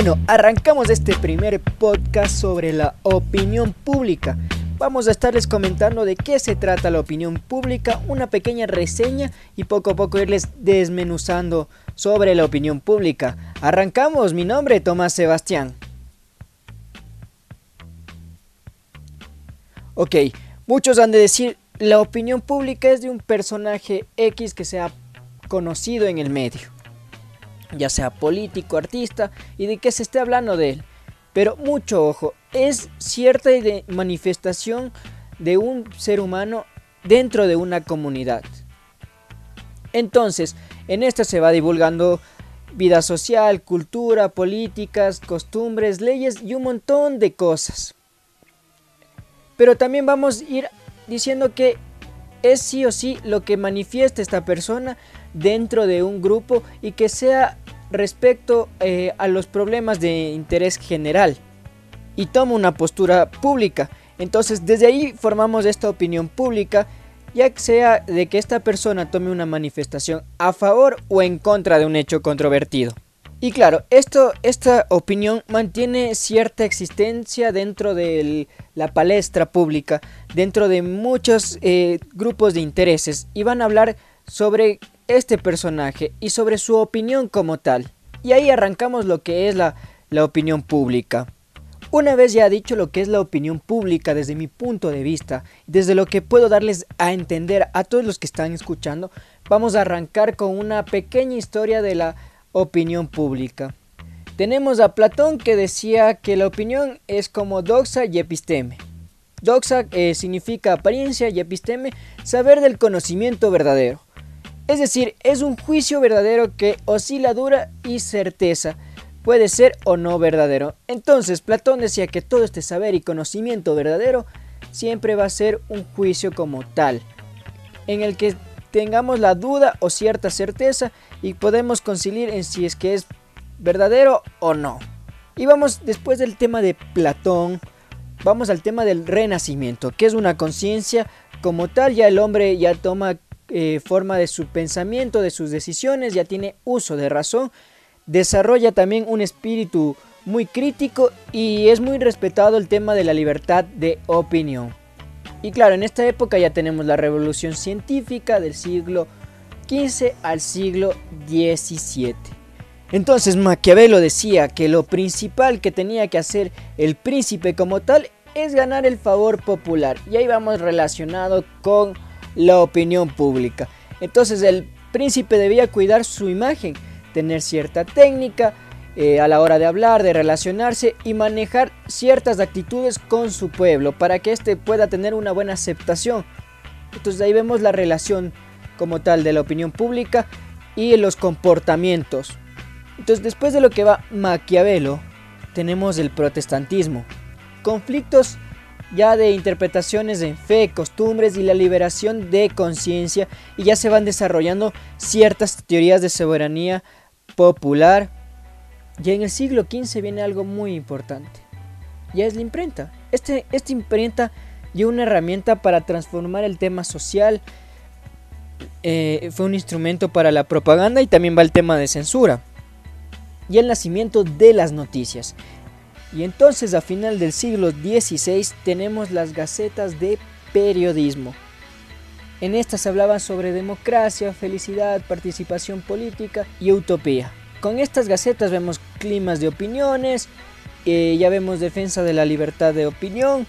Bueno, arrancamos este primer podcast sobre la opinión pública. Vamos a estarles comentando de qué se trata la opinión pública, una pequeña reseña y poco a poco irles desmenuzando sobre la opinión pública. Arrancamos, mi nombre es Tomás Sebastián. Ok, muchos han de decir, la opinión pública es de un personaje X que se ha conocido en el medio ya sea político, artista, y de que se esté hablando de él. Pero mucho ojo, es cierta manifestación de un ser humano dentro de una comunidad. Entonces, en esta se va divulgando vida social, cultura, políticas, costumbres, leyes y un montón de cosas. Pero también vamos a ir diciendo que es sí o sí lo que manifiesta esta persona dentro de un grupo y que sea respecto eh, a los problemas de interés general y toma una postura pública. Entonces desde ahí formamos esta opinión pública ya sea de que esta persona tome una manifestación a favor o en contra de un hecho controvertido. Y claro, esto, esta opinión mantiene cierta existencia dentro de la palestra pública, dentro de muchos eh, grupos de intereses, y van a hablar sobre este personaje y sobre su opinión como tal. Y ahí arrancamos lo que es la, la opinión pública. Una vez ya dicho lo que es la opinión pública desde mi punto de vista, desde lo que puedo darles a entender a todos los que están escuchando, vamos a arrancar con una pequeña historia de la opinión pública. Tenemos a Platón que decía que la opinión es como doxa y episteme. Doxa eh, significa apariencia y episteme saber del conocimiento verdadero. Es decir, es un juicio verdadero que oscila dura y certeza. Puede ser o no verdadero. Entonces, Platón decía que todo este saber y conocimiento verdadero siempre va a ser un juicio como tal, en el que tengamos la duda o cierta certeza y podemos conciliar en si es que es verdadero o no. Y vamos después del tema de Platón, vamos al tema del renacimiento, que es una conciencia como tal, ya el hombre ya toma eh, forma de su pensamiento, de sus decisiones, ya tiene uso de razón, desarrolla también un espíritu muy crítico y es muy respetado el tema de la libertad de opinión. Y claro, en esta época ya tenemos la revolución científica del siglo XV al siglo XVII. Entonces Maquiavelo decía que lo principal que tenía que hacer el príncipe como tal es ganar el favor popular. Y ahí vamos relacionado con la opinión pública. Entonces el príncipe debía cuidar su imagen, tener cierta técnica eh, a la hora de hablar, de relacionarse y manejar ciertas actitudes con su pueblo para que éste pueda tener una buena aceptación. Entonces ahí vemos la relación como tal de la opinión pública y los comportamientos. Entonces después de lo que va Maquiavelo, tenemos el protestantismo. Conflictos ya de interpretaciones en fe, costumbres y la liberación de conciencia y ya se van desarrollando ciertas teorías de soberanía popular. Ya en el siglo XV viene algo muy importante. Ya es la imprenta. Este, esta imprenta dio una herramienta para transformar el tema social. Eh, fue un instrumento para la propaganda y también va el tema de censura. Y el nacimiento de las noticias. Y entonces a final del siglo XVI tenemos las gacetas de periodismo. En estas se hablaba sobre democracia, felicidad, participación política y utopía. Con estas gacetas vemos climas de opiniones, eh, ya vemos defensa de la libertad de opinión.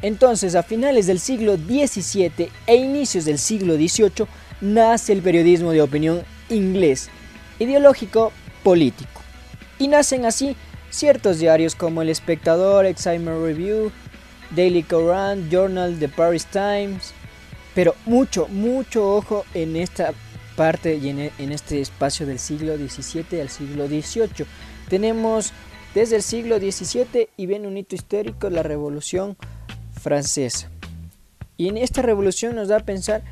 Entonces a finales del siglo XVII e inicios del siglo XVIII nace el periodismo de opinión inglés, ideológico político. Y nacen así ciertos diarios como El Espectador, Excitement Review, Daily Courant, Journal The Paris Times. Pero mucho, mucho ojo en esta parte y en, en este espacio del siglo XVII al siglo XVIII. Tenemos desde el siglo XVII y viene un hito histórico, la Revolución Francesa. Y en esta revolución nos da a pensar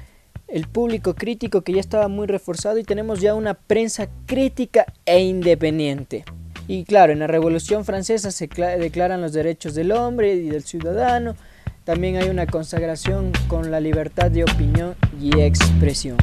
el público crítico que ya estaba muy reforzado y tenemos ya una prensa crítica e independiente. Y claro, en la Revolución Francesa se declaran los derechos del hombre y del ciudadano. También hay una consagración con la libertad de opinión y expresión.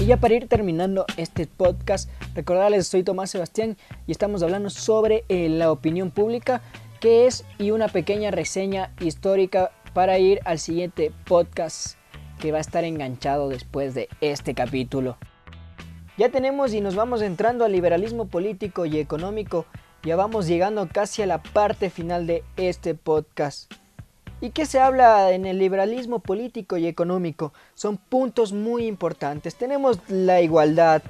Y ya para ir terminando este podcast, recordarles, soy Tomás Sebastián y estamos hablando sobre eh, la opinión pública que es, y una pequeña reseña histórica para ir al siguiente podcast que va a estar enganchado después de este capítulo. Ya tenemos y nos vamos entrando al liberalismo político y económico, ya vamos llegando casi a la parte final de este podcast. ¿Y qué se habla en el liberalismo político y económico? Son puntos muy importantes. Tenemos la igualdad,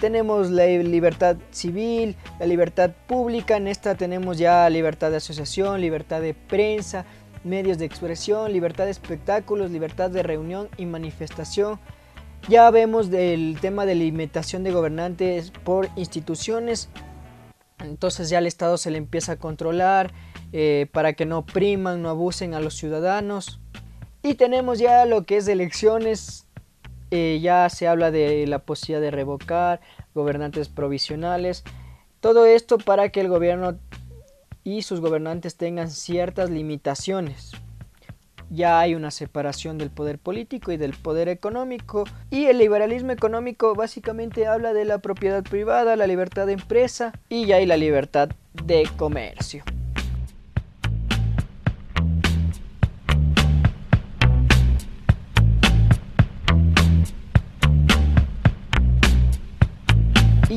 tenemos la libertad civil, la libertad pública, en esta tenemos ya libertad de asociación, libertad de prensa, medios de expresión, libertad de espectáculos, libertad de reunión y manifestación. Ya vemos del tema de limitación de gobernantes por instituciones, entonces ya el Estado se le empieza a controlar, eh, para que no priman, no abusen a los ciudadanos. Y tenemos ya lo que es elecciones, eh, ya se habla de la posibilidad de revocar gobernantes provisionales. Todo esto para que el gobierno y sus gobernantes tengan ciertas limitaciones. Ya hay una separación del poder político y del poder económico. Y el liberalismo económico básicamente habla de la propiedad privada, la libertad de empresa y ya hay la libertad de comercio.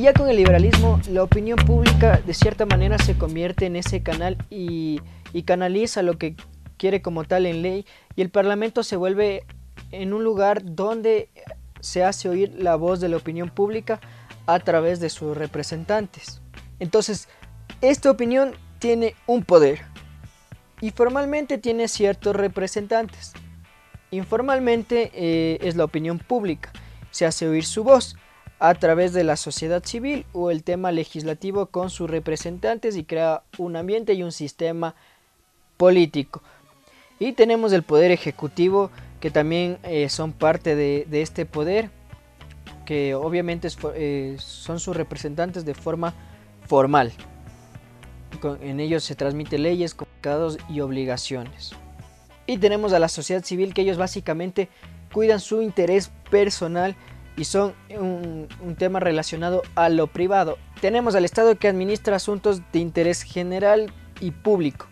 Ya con el liberalismo, la opinión pública de cierta manera se convierte en ese canal y, canaliza lo que quiere como tal en ley y el Parlamento se vuelve en un lugar donde se hace oír la voz de la opinión pública a través de sus representantes. Entonces, esta opinión tiene un poder y formalmente tiene ciertos representantes. Informalmente eh, es la opinión pública, se hace oír su voz a través de la sociedad civil o el tema legislativo con sus representantes y crea un ambiente y un sistema político. Y tenemos el poder ejecutivo que también eh, son parte de, este poder, que obviamente eh, son sus representantes de forma formal. en ellos se transmiten leyes, comunicados y obligaciones. Y tenemos a la sociedad civil que ellos básicamente cuidan su interés personal y son un, tema relacionado a lo privado. Tenemos al Estado que administra asuntos de interés general y público.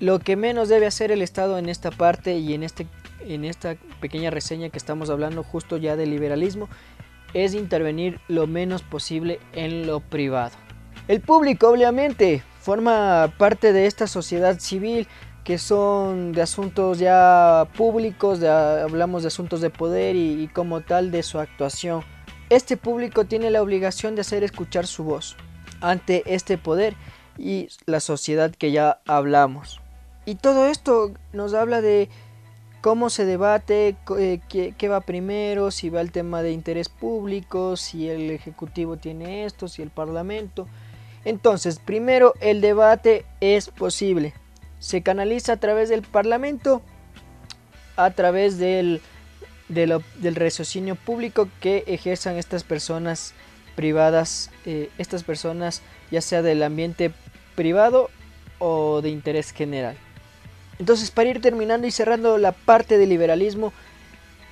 Lo que menos debe hacer el Estado en esta parte y en, este, en esta pequeña reseña que estamos hablando justo ya del liberalismo es intervenir lo menos posible en lo privado. El público obviamente forma parte de esta sociedad civil que son de asuntos ya públicos, hablamos de asuntos de poder y, como tal de su actuación. Este público tiene la obligación de hacer escuchar su voz ante este poder y la sociedad que ya hablamos. Y todo esto nos habla de cómo se debate, eh, qué, va primero, si va el tema de interés público, si el Ejecutivo tiene esto, si el Parlamento. Entonces, primero el debate es posible se canaliza a través del Parlamento, a través del, del, raciocinio público que ejerzan estas personas privadas, eh, estas personas ya sea del ambiente privado o de interés general. Entonces, para ir terminando y cerrando la parte del liberalismo,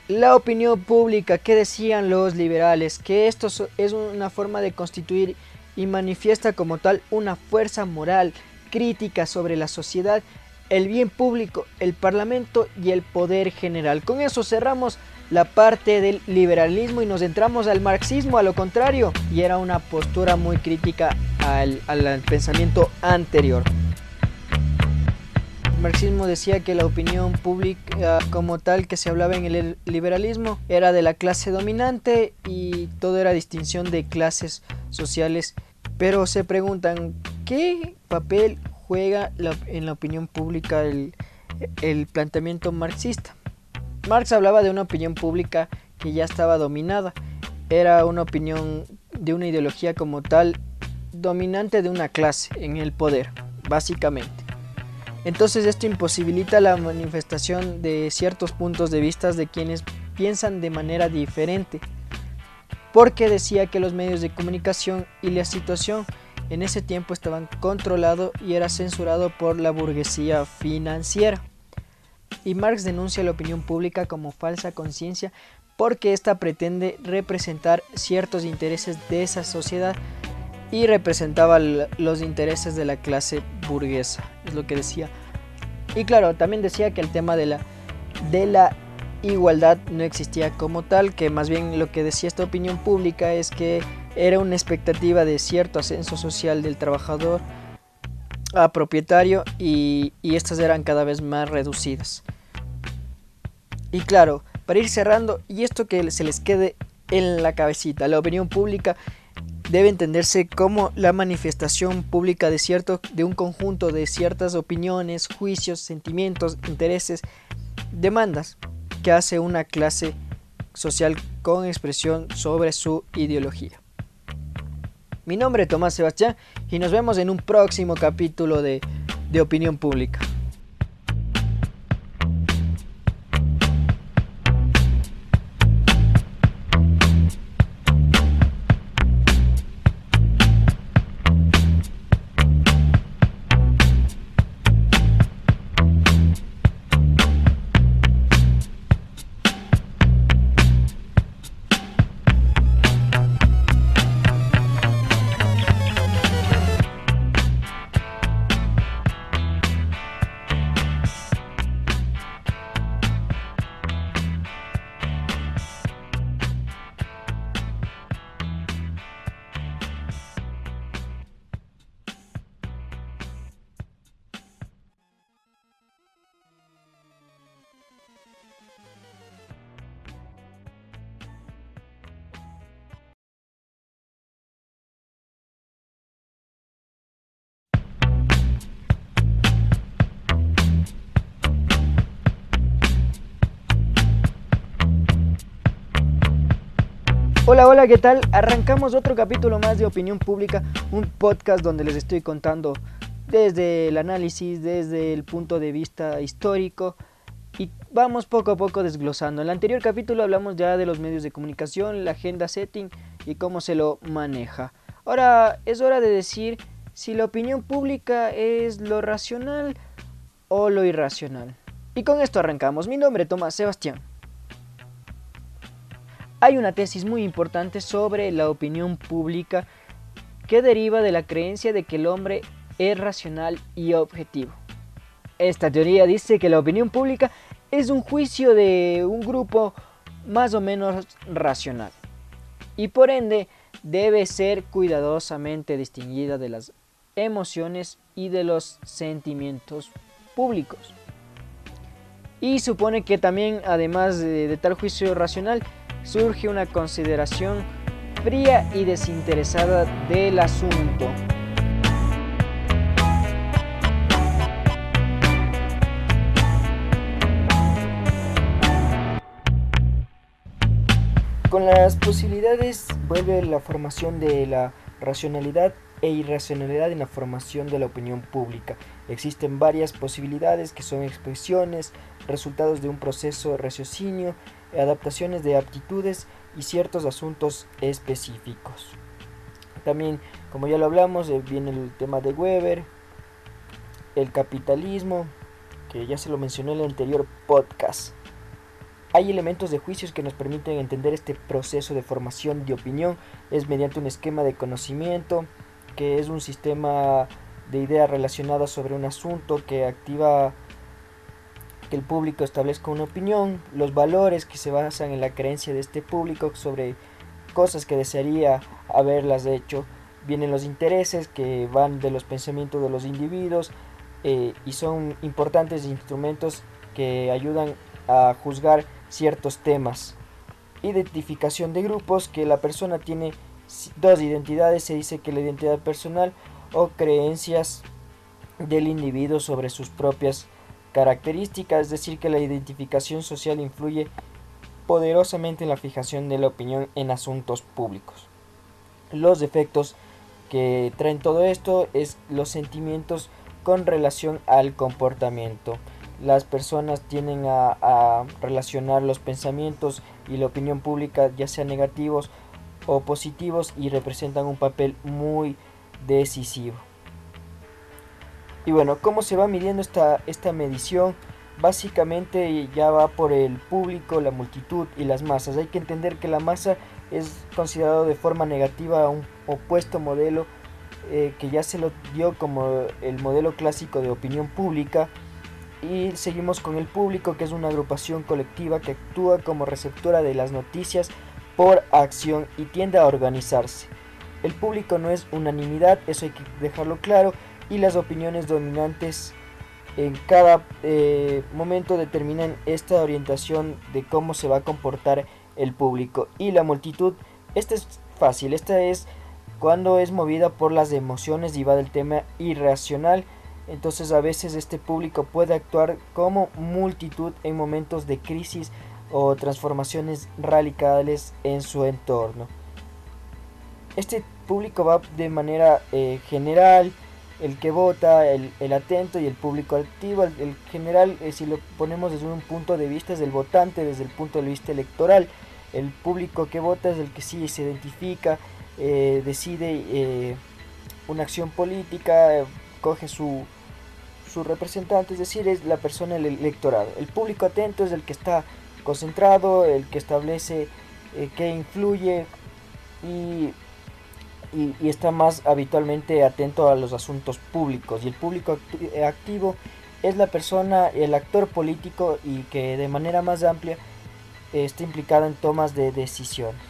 la opinión pública, ¿qué decían los liberales? Que esto es una forma de constituir y manifiesta como tal una fuerza moral crítica sobre la sociedad, el bien público, el parlamento y el poder general. Con eso cerramos la parte del liberalismo y nos entramos al marxismo, a lo contrario, y era una postura muy crítica al, pensamiento anterior. El marxismo decía que la opinión pública como tal que se hablaba en el liberalismo era de la clase dominante y todo era distinción de clases sociales. Pero se preguntan, ¿qué papel juega en la opinión pública el, planteamiento marxista? Marx hablaba de una opinión pública que ya estaba dominada. Era una opinión de una ideología como tal dominante de una clase en el poder, básicamente. Entonces esto imposibilita la manifestación de ciertos puntos de vista de quienes piensan de manera diferente, porque decía que los medios de comunicación y la situación en ese tiempo estaban controlados y era censurado por la burguesía financiera. Y Marx denuncia la opinión pública como falsa conciencia porque ésta pretende representar ciertos intereses de esa sociedad y representaba los intereses de la clase burguesa, es lo que decía. Y claro, también decía que el tema de la, de la igualdad no existía como tal, que más bien lo que decía esta opinión pública es que era una expectativa de cierto ascenso social del trabajador a propietario y, estas eran cada vez más reducidas. Y claro, para ir cerrando, y esto que se les quede en la cabecita, la opinión pública debe entenderse como la manifestación pública de cierto de un conjunto de ciertas opiniones, juicios, sentimientos, intereses, demandas que hace una clase social con expresión sobre su ideología. Mi nombre es Tomás Sebastián y nos vemos en un próximo capítulo de, de Opinión Pública. Hola, hola, ¿qué tal? Arrancamos otro capítulo más de Opinión Pública, un podcast donde les estoy contando desde el análisis, desde el punto de vista histórico y vamos poco a poco desglosando. En el anterior capítulo hablamos ya de los medios de comunicación, la agenda setting y cómo se lo maneja. Ahora es hora de decir si la opinión pública es lo racional o lo irracional. Y con esto arrancamos. Mi nombre es Tomás Sebastián. Hay una tesis muy importante sobre la opinión pública que deriva de la creencia de que el hombre es racional y objetivo. Esta teoría dice que la opinión pública es un juicio de un grupo más o menos racional y por ende debe ser cuidadosamente distinguida de las emociones y de los sentimientos públicos. Y supone que también, además de, tal juicio racional, surge una consideración fría y desinteresada del asunto. Con las posibilidades vuelve la formación de la racionalidad e irracionalidad en la formación de la opinión pública. Existen varias posibilidades que son expresiones, resultados de un proceso de raciocinio adaptaciones de aptitudes y ciertos asuntos específicos. También, como ya lo hablamos, eh, viene el tema de Weber, el capitalismo, que ya se lo mencioné en el anterior podcast. Hay elementos de juicios que nos permiten entender este proceso de formación de opinión. Es mediante un esquema de conocimiento, que es un sistema de ideas relacionadas sobre un asunto que activa que el público establezca una opinión, los valores que se basan en la creencia de este público sobre cosas que desearía haberlas hecho, vienen los intereses que van de los pensamientos de los individuos eh, y son importantes instrumentos que ayudan a juzgar ciertos temas. Identificación de grupos, que la persona tiene dos identidades, se dice que la identidad personal o creencias del individuo sobre sus propias características, es decir, que la identificación social influye poderosamente en la fijación de la opinión en asuntos públicos. Los defectos que traen todo esto es los sentimientos con relación al comportamiento. Las personas tienden a, a relacionar los pensamientos y la opinión pública, ya sean negativos o positivos, y representan un papel muy decisivo. Y bueno, ¿cómo se va midiendo esta, esta medición? básicamente ya va por el público, la multitud y las masas. Hay que entender que la masa es considerado de forma negativa a un opuesto modelo eh, que ya se lo dio como el modelo clásico de opinión pública y seguimos con el público que es una agrupación colectiva que actúa como receptora de las noticias por acción y tiende a organizarse. El público no es unanimidad, eso hay que dejarlo claro, y las opiniones dominantes en cada eh, momento determinan esta orientación de cómo se va a comportar el público y la multitud. Esta es fácil, esta es cuando es movida por las emociones y va del tema irracional. Entonces a veces este público puede actuar como multitud en momentos de crisis o transformaciones radicales en su entorno. Este público va de manera eh, general, el que vota, el, atento y el público activo. El, general, eh, si lo ponemos desde un punto de vista, es el votante, desde el punto de vista electoral. El público que vota es el que sí se identifica, eh, decide eh, una acción política, coge su, su representante, es decir, es la persona el electorado. El público atento es el que está concentrado, el que establece qué influye y y, está más habitualmente atento a los asuntos públicos. Y el público eh, activo es la persona, el actor político y que de manera más amplia está implicado en tomas de decisiones.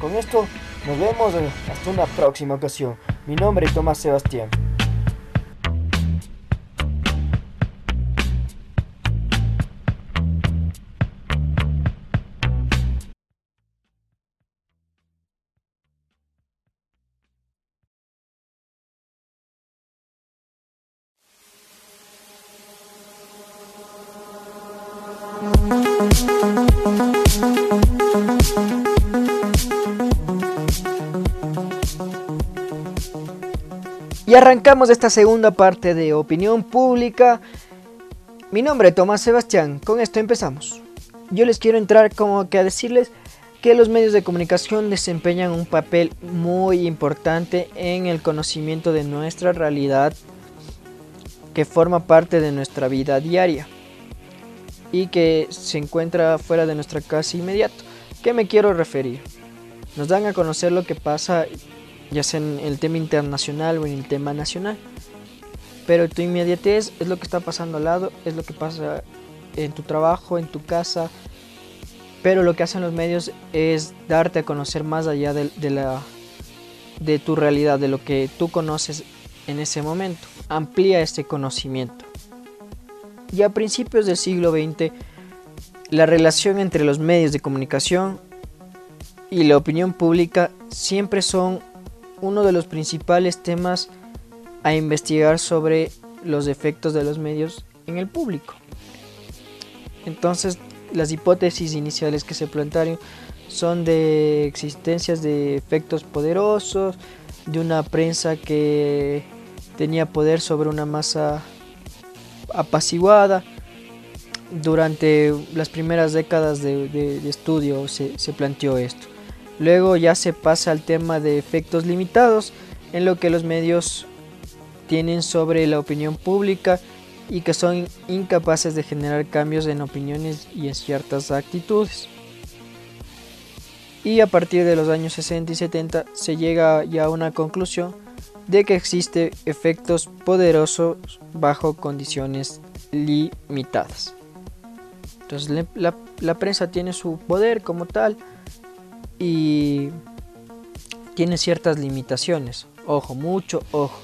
Con esto nos vemos eh, hasta una próxima ocasión. Mi nombre es Tomás Sebastián. Arrancamos esta segunda parte de opinión pública. Mi nombre es Tomás Sebastián, con esto empezamos. Yo les quiero entrar como que a decirles que los medios de comunicación desempeñan un papel muy importante en el conocimiento de nuestra realidad que forma parte de nuestra vida diaria y que se encuentra fuera de nuestra casa inmediato. ¿Qué me quiero referir? Nos dan a conocer lo que pasa ya sea en el tema internacional o en el tema nacional. Pero tu inmediatez es lo que está pasando al lado, es lo que pasa en tu trabajo, en tu casa. Pero lo que hacen los medios es darte a conocer más allá de, la, de tu realidad, de lo que tú conoces en ese momento. Amplía este conocimiento. Y a principios del siglo XX, la relación entre los medios de comunicación y la opinión pública siempre son uno de los principales temas a investigar sobre los efectos de los medios en el público. Entonces, las hipótesis iniciales que se plantearon son de existencias de efectos poderosos, de una prensa que tenía poder sobre una masa apaciguada. Durante las primeras décadas de, estudio se, se planteó esto. Luego ya se pasa al tema de efectos limitados, en lo que los medios tienen sobre la opinión pública y que son incapaces de generar cambios en opiniones y en ciertas actitudes. Y a partir de los años 60 y 70 se llega ya a una conclusión de que existe efectos poderosos bajo condiciones limitadas. Entonces la, la prensa tiene su poder como tal, y tiene ciertas limitaciones. Ojo, mucho ojo.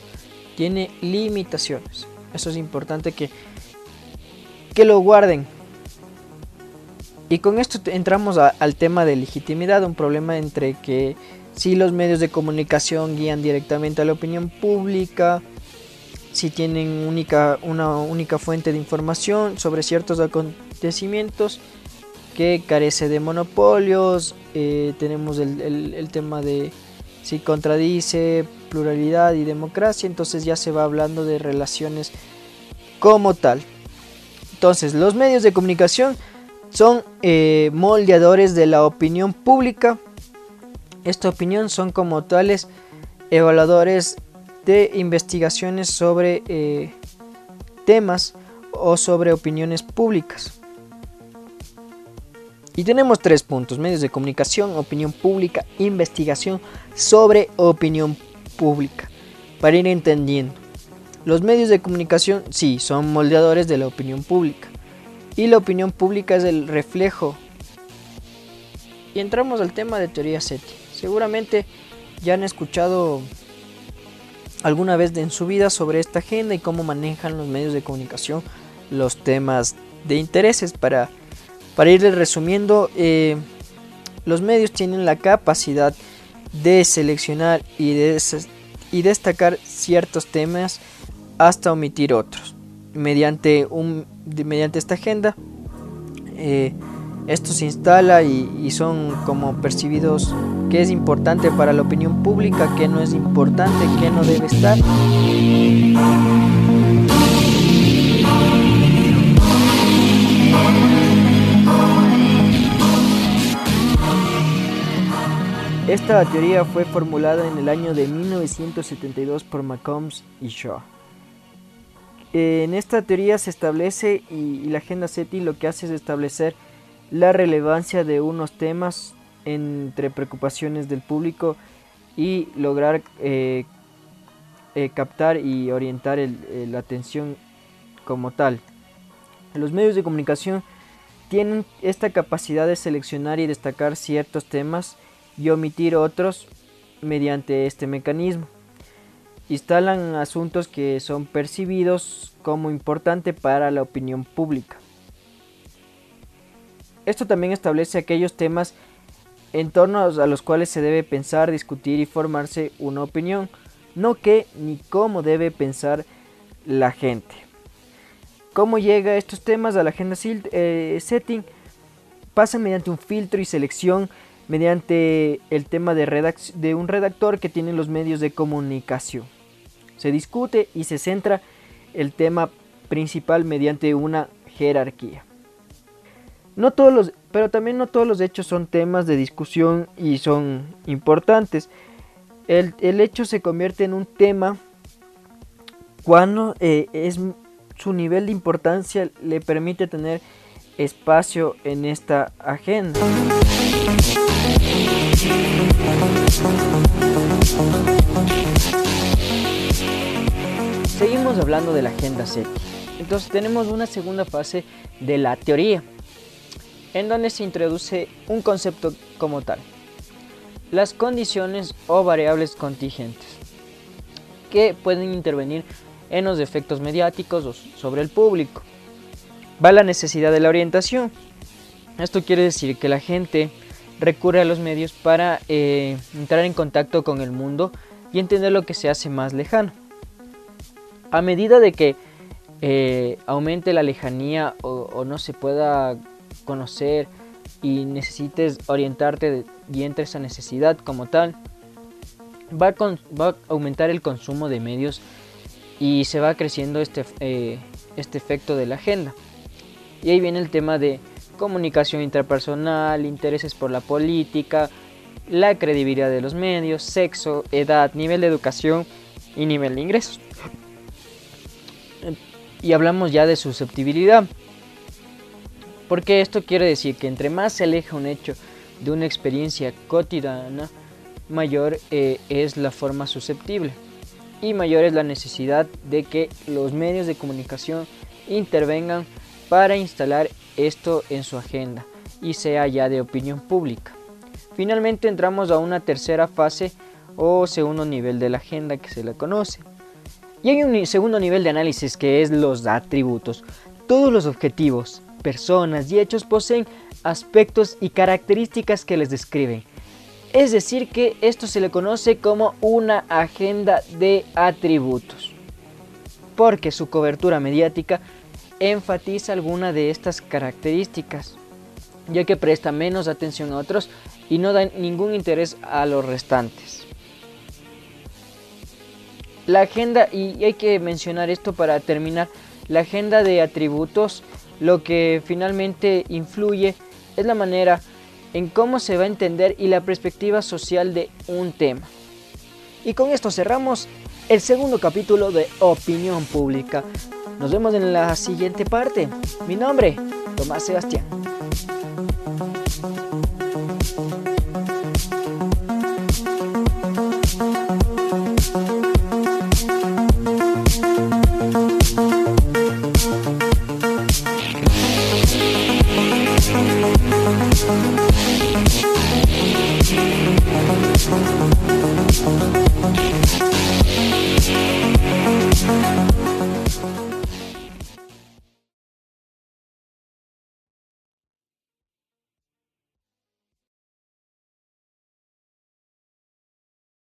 Tiene limitaciones. Eso es importante que, que lo guarden. Y con esto entramos al tema de legitimidad, un problema entre que si los medios de comunicación guían directamente a la opinión pública, si tienen única, una única fuente de información sobre ciertos acontecimientos, que carece de monopolios, eh, tenemos el, tema de si contradice pluralidad y democracia, entonces ya se va hablando de relaciones como tal. Entonces, los medios de comunicación son eh, moldeadores de la opinión pública. Esta opinión son como tales evaluadores de investigaciones sobre eh, temas o sobre opiniones públicas. Y tenemos tres puntos, medios de comunicación, opinión pública, investigación sobre opinión pública, para ir entendiendo. Los medios de comunicación sí son moldeadores de la opinión pública y la opinión pública es el reflejo. Y entramos al tema de teoría SETI. Seguramente ya han escuchado alguna vez en su vida sobre esta agenda y cómo manejan los medios de comunicación los temas de intereses para para ir resumiendo, eh, los medios tienen la capacidad de seleccionar y, de, y destacar ciertos temas hasta omitir otros. Mediante, un, mediante esta agenda, eh, esto se instala y, y, son como percibidos que es importante para la opinión pública, que no es importante, que no debe estar. Esta teoría fue formulada en el año de 1972 por McCombs y Shaw. En esta teoría se establece y, la agenda SETI lo que hace es establecer la relevancia de unos temas entre preocupaciones del público y lograr eh, eh, captar y orientar la atención como tal. Los medios de comunicación tienen esta capacidad de seleccionar y destacar ciertos temas y omitir otros mediante este mecanismo. Instalan asuntos que son percibidos como importante para la opinión pública. Esto también establece aquellos temas en torno a los cuales se debe pensar, discutir y formarse una opinión, no qué ni cómo debe pensar la gente. ¿Cómo llega estos temas a la agenda eh, setting? Pasa mediante un filtro y selección mediante el tema de, de un redactor que tiene los medios de comunicación. Se discute y se centra el tema principal mediante una jerarquía. No todos los, pero también no todos los hechos son temas de discusión y son importantes. El, hecho se convierte en un tema cuando eh, es, su nivel de importancia le permite tener espacio en esta agenda. Seguimos hablando de la agenda SETI. Entonces tenemos una segunda fase de la teoría, en donde se introduce un concepto como tal. Las condiciones o variables contingentes, que pueden intervenir en los efectos mediáticos sobre el público. Va la necesidad de la orientación. Esto quiere decir que la gente recurre a los medios para eh, entrar en contacto con el mundo y entender lo que se hace más lejano. A medida de que eh, aumente la lejanía o, no se pueda conocer y necesites orientarte y entre esa necesidad como tal, va a, aumentar el consumo de medios y se va creciendo este, eh, este efecto de la agenda. Y ahí viene el tema de comunicación interpersonal, intereses por la política, la credibilidad de los medios, sexo, edad, nivel de educación y nivel de ingresos. Y hablamos ya de susceptibilidad. Porque esto quiere decir que entre más se aleja un hecho de una experiencia cotidiana, mayor eh, es la forma susceptible y mayor es la necesidad de que los medios de comunicación intervengan para instalar esto en su agenda y sea ya de opinión pública. Finalmente entramos a una tercera fase o segundo nivel de la agenda que se le conoce. Y hay un segundo nivel de análisis que es los atributos. Todos los objetivos, personas y hechos poseen aspectos y características que les describen. Es decir, que esto se le conoce como una agenda de atributos. Porque su cobertura mediática enfatiza alguna de estas características, ya que presta menos atención a otros y no da ningún interés a los restantes. La agenda, y hay que mencionar esto para terminar, la agenda de atributos lo que finalmente influye es la manera en cómo se va a entender y la perspectiva social de un tema. Y con esto cerramos el segundo capítulo de Opinión Pública. Nos vemos en la siguiente parte. Mi nombre, Tomás Sebastián.